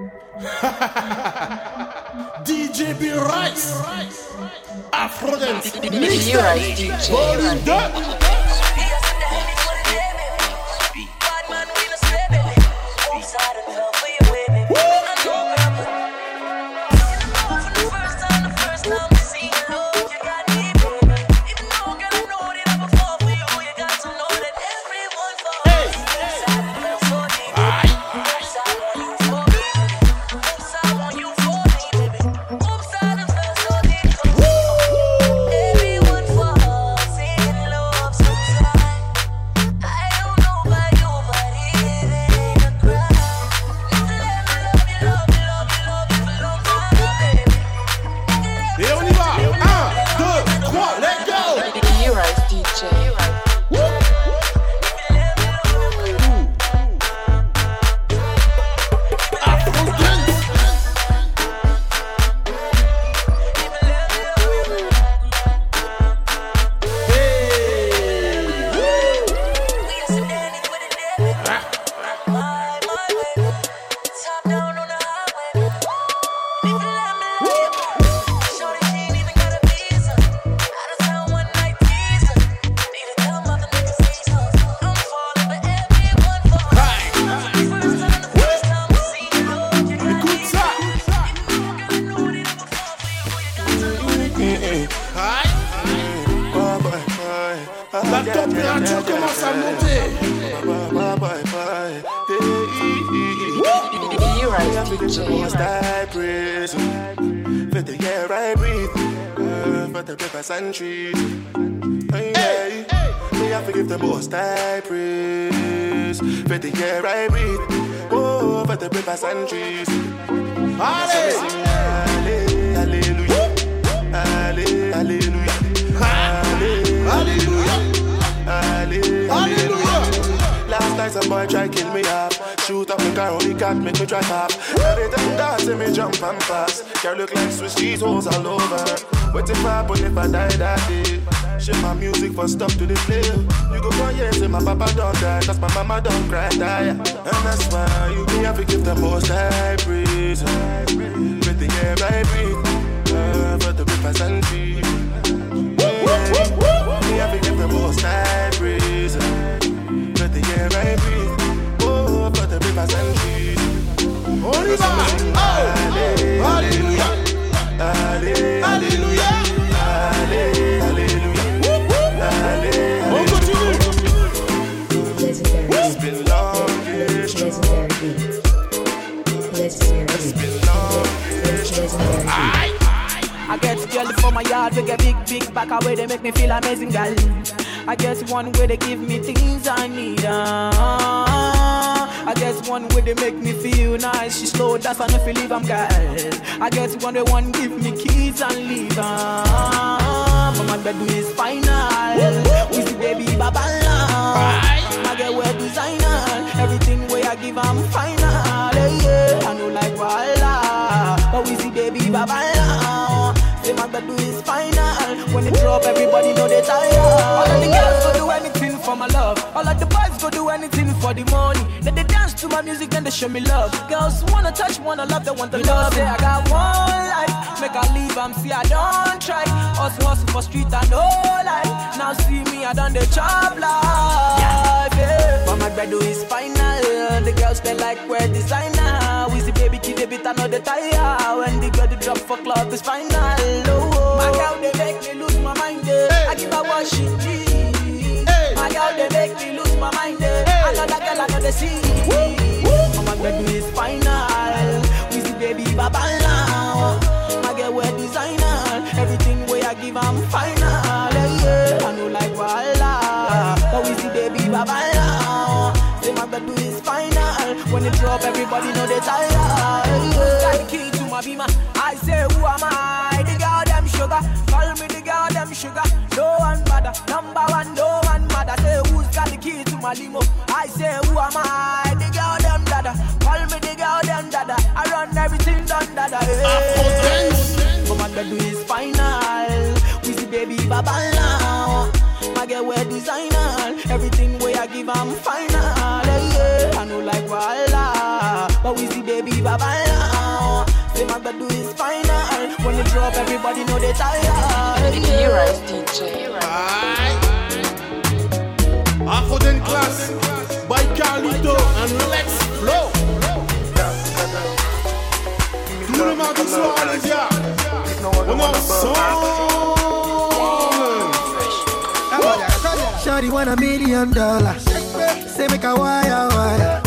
DJ B Rice. Afro Dance. B Rice DJ. Volume 2. Rivers and. Hey, hey, me have to give the most I praise for the air I breathe, oh, for the rivers and trees. Allez. Allez, Alléluia, Allez, Last night some boy try kill me up Shoot up my car, only cat make me drive up Every time dance, see me jump and pass Girl look like Swiss cheese holes all over. What if I happen if I die that day? Shit my music for stop to the play You go for years, say my papa don't die Cause my mama don't cry, die. And that's why you me have to give the most high praise With the air I breathe. Uh, For the rivers and trees me have to give the most high praise Legendary beat. Legendary beat. I get girl from my yard, we get big, big back away, they make me feel amazing, girl. I guess one way they give me things I need. Uh, I guess one way they make me feel nice. She slow, that's enough to leave, I'm girl. I guess one way one give me keys and leave. Uh, but my bedroom is final. We see baby babala. My girl wear designer. Everything way I give, I'm final. Yeah, yeah. I know like Walla. But we see baby babala. Say my bedroom is final. When it drop, everybody know they tired. All of the girls go do anything for my love. All of the boys go do anything for the money. Then they dance to my music, then they show me love. Girls wanna touch, wanna love, they want the love. Say I got one life, make I leave, I'm see I don't try. Us hustle for street and no life. Now see me, I done the job life. Yeah. But my bedroom is final. The girls they like wear designer. We see baby kid, they bit I know the tire. When the girl they drop for club is final. Girl I. Oh, my bedroom is final. We see baby babala. My girl wear designer. Everything way I give I'm final. Yeah, yeah. I know like Walla. But we see baby babala. Say my bedroom is final. When it drop, everybody know they tired. Yeah. The key to my beamer. I say, who am the key to limo? I say, who am I? The girl them dada. Call me the girl them dada. I run everything done dada. Afro Dance. But my bedroom is final. We see baby babala. My girl wear designer. Everything way I give I'm final. Yeah, yeah. I know like Walla. But we see baby babaya. Say my bed do is final. When you drop, everybody know they tired. You rise DJ. Afro Den Class by Carlito and Lex Flow. Tous les mardis soirs, les gars, on est ensemble. Shawty want a million dollars. Say make a wire wire.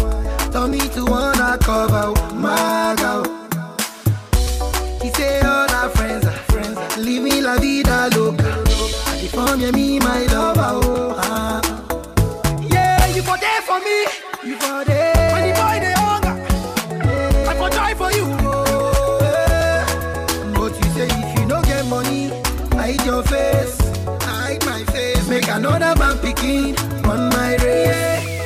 Tell me to wanna cover my girl. He say all our friends are friends. Leave me la vida loca. I form you me my lover. Oh, ah. Yeah, for there for me. You for there. When the boy they hunger, I for die for you. Yeah. But you say if you don't get money, hide your face. Hide my face. Make another man picking on my race.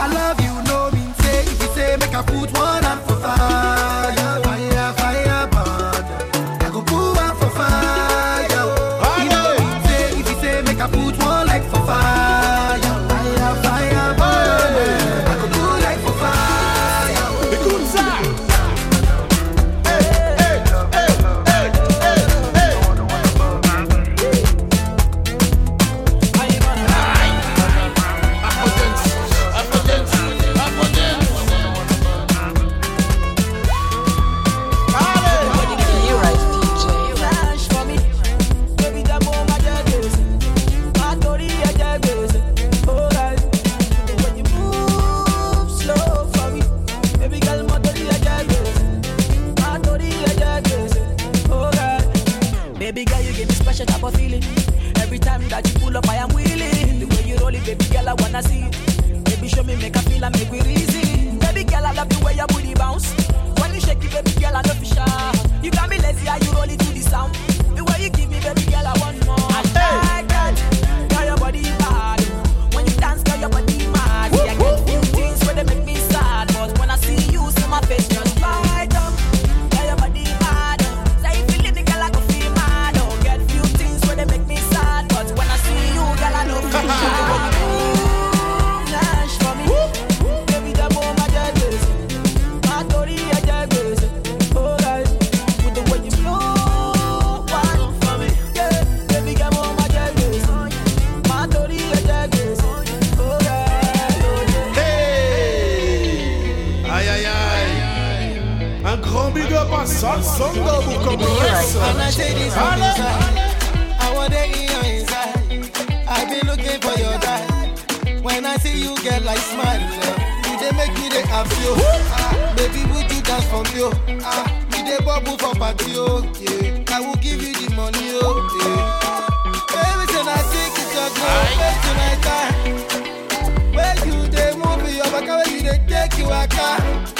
I love you, no mean say. If you say make I put one hand for fire, type of. Every time that you pull up, I am willing. The way you roll it, baby girl, I wanna see. Baby, show me, make I feel, and make we reason. Baby girl, I love the way your booty bounce. When you shake it, baby girl, I know for sure. You got me lazy, how you roll it to the sound. The way you give me, baby girl, I want more. I Samsongo Bukobo And I say this from inside. I want it in your inside. I've been looking for your guy. When I see you, get like smile. You they make me they oh. Ah, baby, would you dance for me? Oh? Ah, you they bubble for party. Oh, yeah. I will give you the money. Oh, yeah. Baby, say I take it up. No, wait tonight. Where you they move your back, where you they take you a car.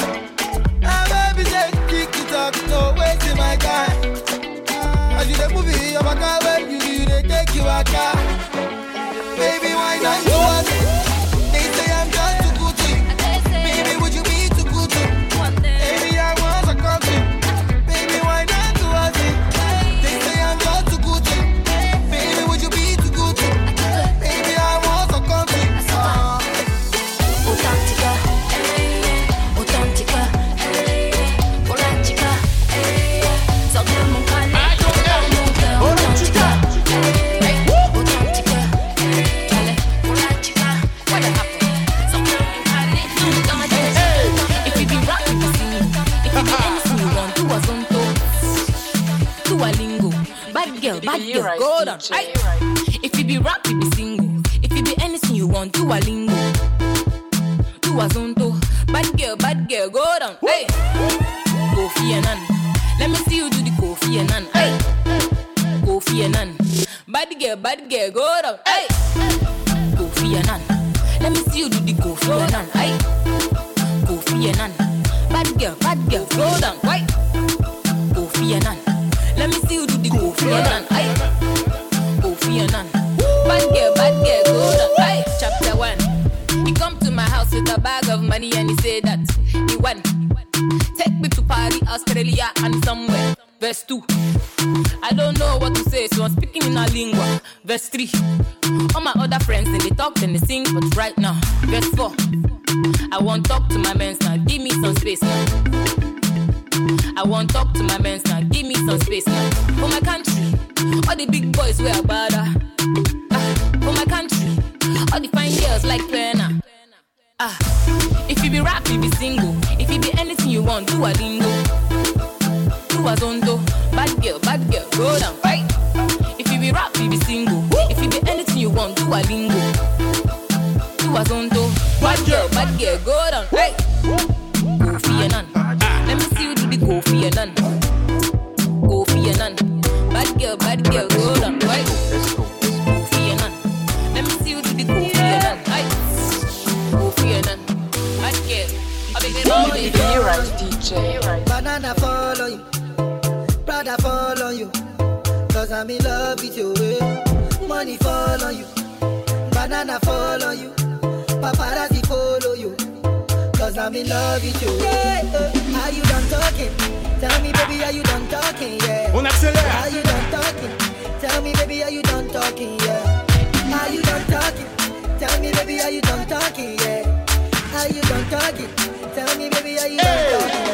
Somewhere. Verse 2. I don't know what to say, so I'm speaking in a lingua. Verse 3. All my other friends, they, they talk and they sing, but right now, verse 4. I want talk to my men now. Give me some space now. I want talk to my men now. Give me some space now. For my country, all the big boys wear bada. Ah, for my country, all the fine girls like Pena. Ah, if you be rap, you be single. If you be anything you want, do a lingo. Do a zondo. Bad girl, bad girl, go down, right? If you be rap, you be single. If you be anything you want, do a lingo. Do a zondo. Bad girl, bad girl, go down, right? Go for your nun. Let me see you do the go for your nun. Go for your nun. Bad girl, bad girl, go down, right? Go for your nun. Let me see you do the go for your nun, right? Go for your nun. Bad girl. I beg you, Be right, DJ. Banana follow you, Prada follow you. Cause I'm in love with you. Money follow you, banana follow you. Paparazzi follow you. Cause I'm in love with you. Yeah. Are you done talking? Tell me, baby, are you done talking? Yeah. On Are you done talking? Tell me, baby, are you done talking? Yeah. Are you done talking? Tell me, baby, are you done talking? Yeah. Are you done talking? Tell me, baby, are you done talking?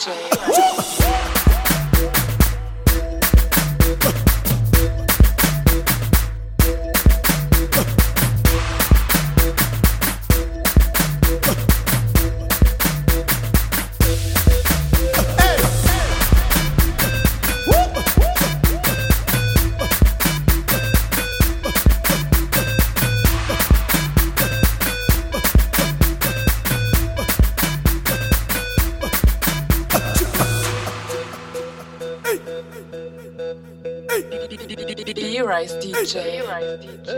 Jay. DJ.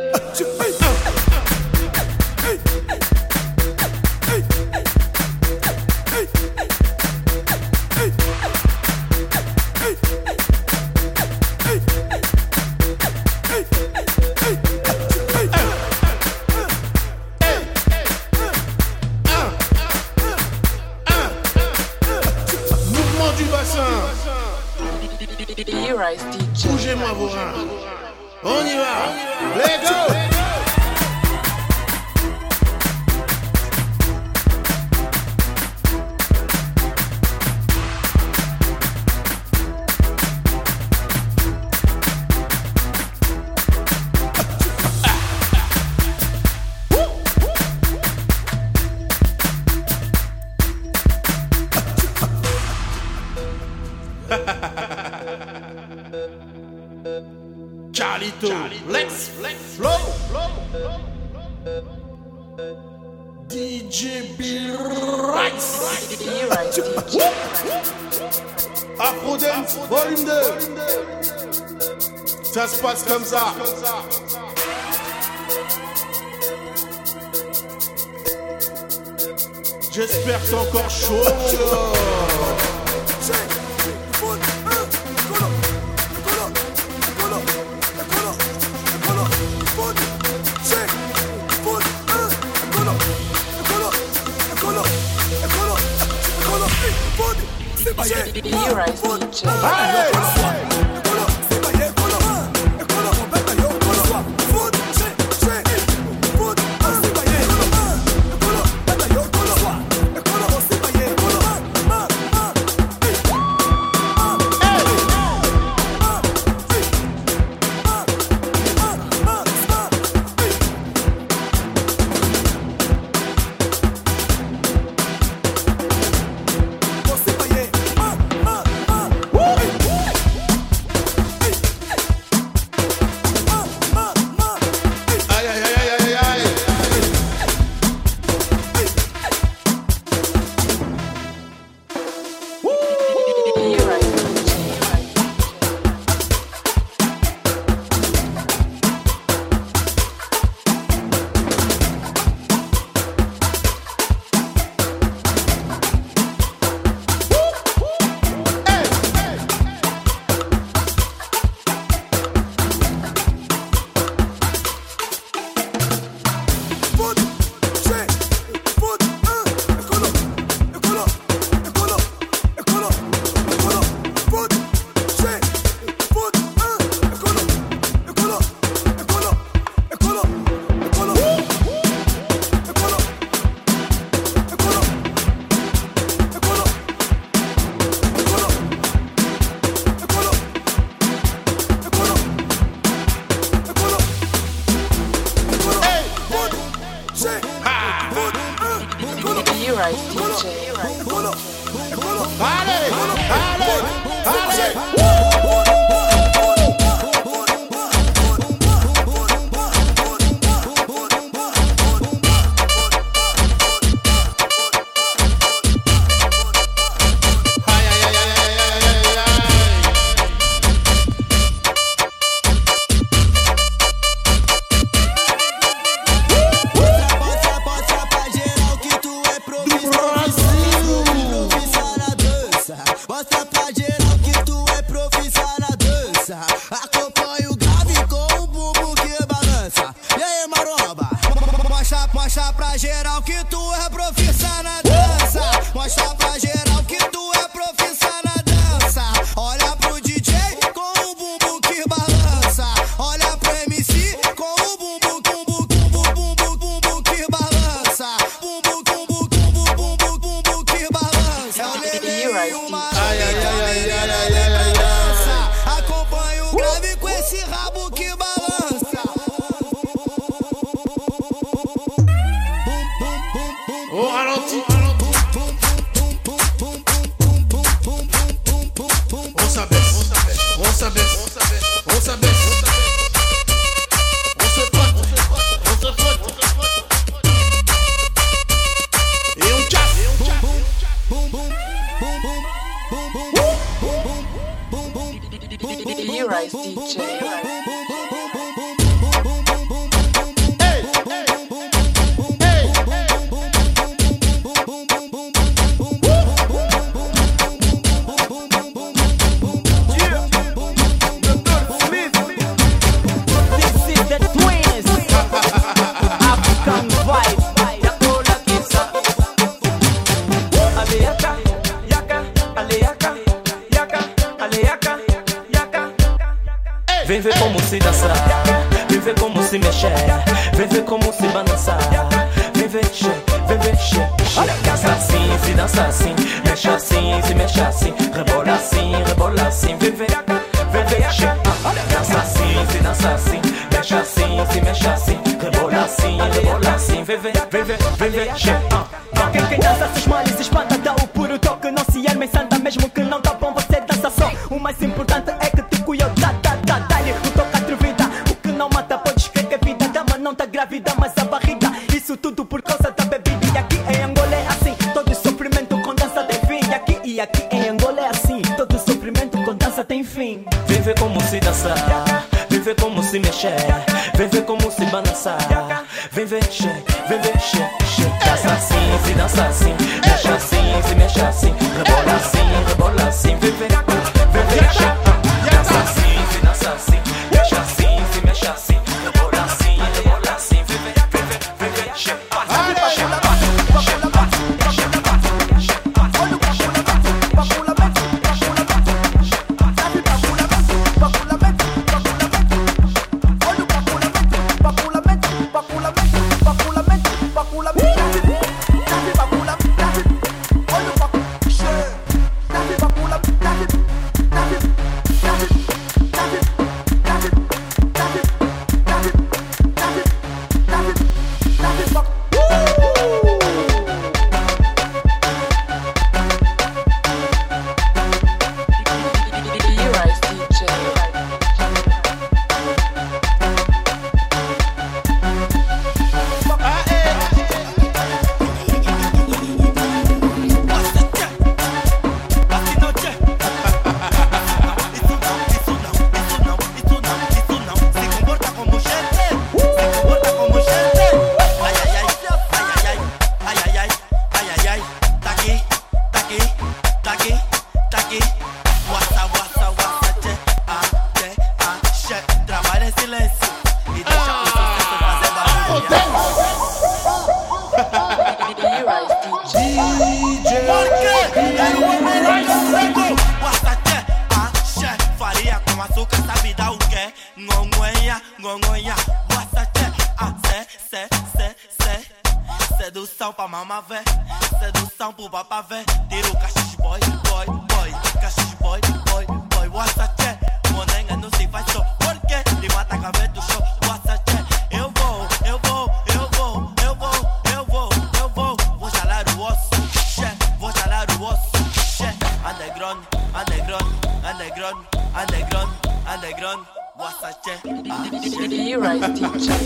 J'espère que c'est encore chaud. Vem ver, vem ver, che. Quem, quem dança seus males espanta Dá o puro toque, não se arma em santa Mesmo que não tá bom, você dança só. O mais importante é que te cuida Dá, dá, dá, dá-lhe o toque atrevida O que não mata, podes crer que a vida. Dama não tá grávida, mas a barriga Isso tudo por causa da bebida. E aqui em Angola é assim. Todo sofrimento com dança tem fim. E aqui, e aqui em Angola é assim. Todo sofrimento com dança tem fim. Vem ver como se dançar, vem ver como se mexer, vem ver como se balançar. Vem ver, che, vem ver, che. Dança assim, se dança assim, mexe assim, se mexe assim, rebola assim, rebola assim. Vem ver, vem ver, che. um bubá pra vender o cachixo boy, boy, boy. Cachixo boy, boy, boy. What's that, yeah? Monenga, não sei, faz só. Por quê? Mata a cabeça do show. What's that, yeah? Eu vou, eu vou, eu vou, eu vou, eu vou, eu vou. Vou jalar o osso, che Vou jalar o osso, che Underground, underground, underground, underground, underground. What's that, yeah? Ah, yeah.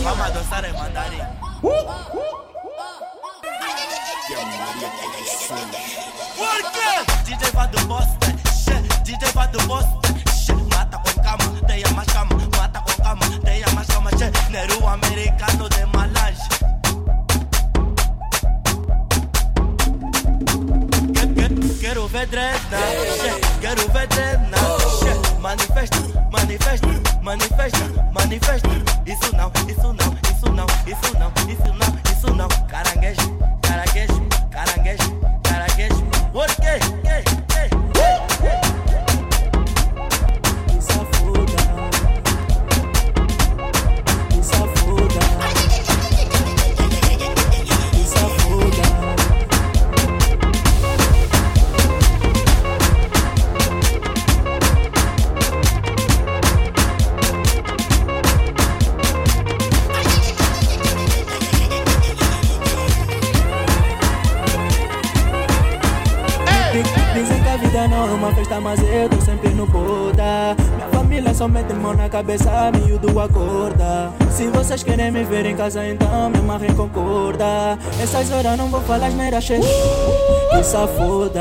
Vamos dançar em mandarim. Uh, uh. DJ vai do Boston, xé, DJ vai do Boston, xé. Mata com cama, tenha mais cama, mata com cama, tenha mais cama, xé. Neru americano de malange. Que- que- Quero ver drena, xé, quero ver drena, xé. Manifesta, manifesta, manifesta, manifesta. Isso não, isso não, isso não, isso não, isso não. Cabeça, miúdo acorda. Se vocês querem me ver em casa, então me amarrem com. Essas horas não vou falar asneira, che. Que safoda.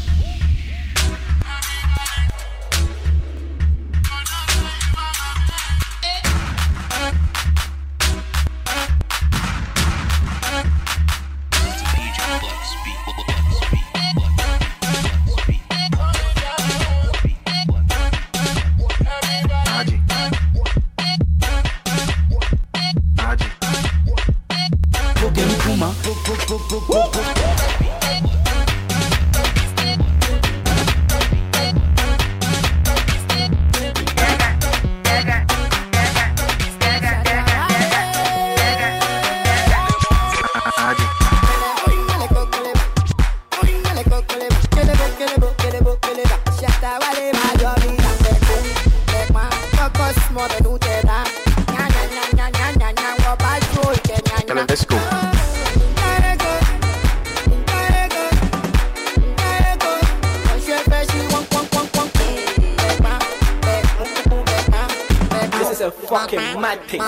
fucking mad thing. It,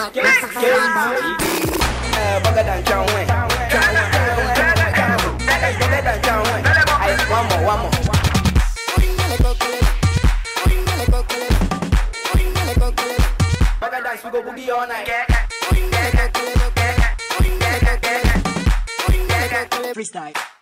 Uh, bugger than John Wayne. Bugger than John Wayne. One more, one more. We go boogie all night. Freestyle.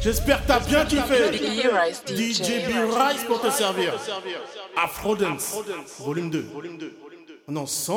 J'espère que t'as bien kiffé. DJ B Rice pour te servir. Afrodance, volume 2. On en sent.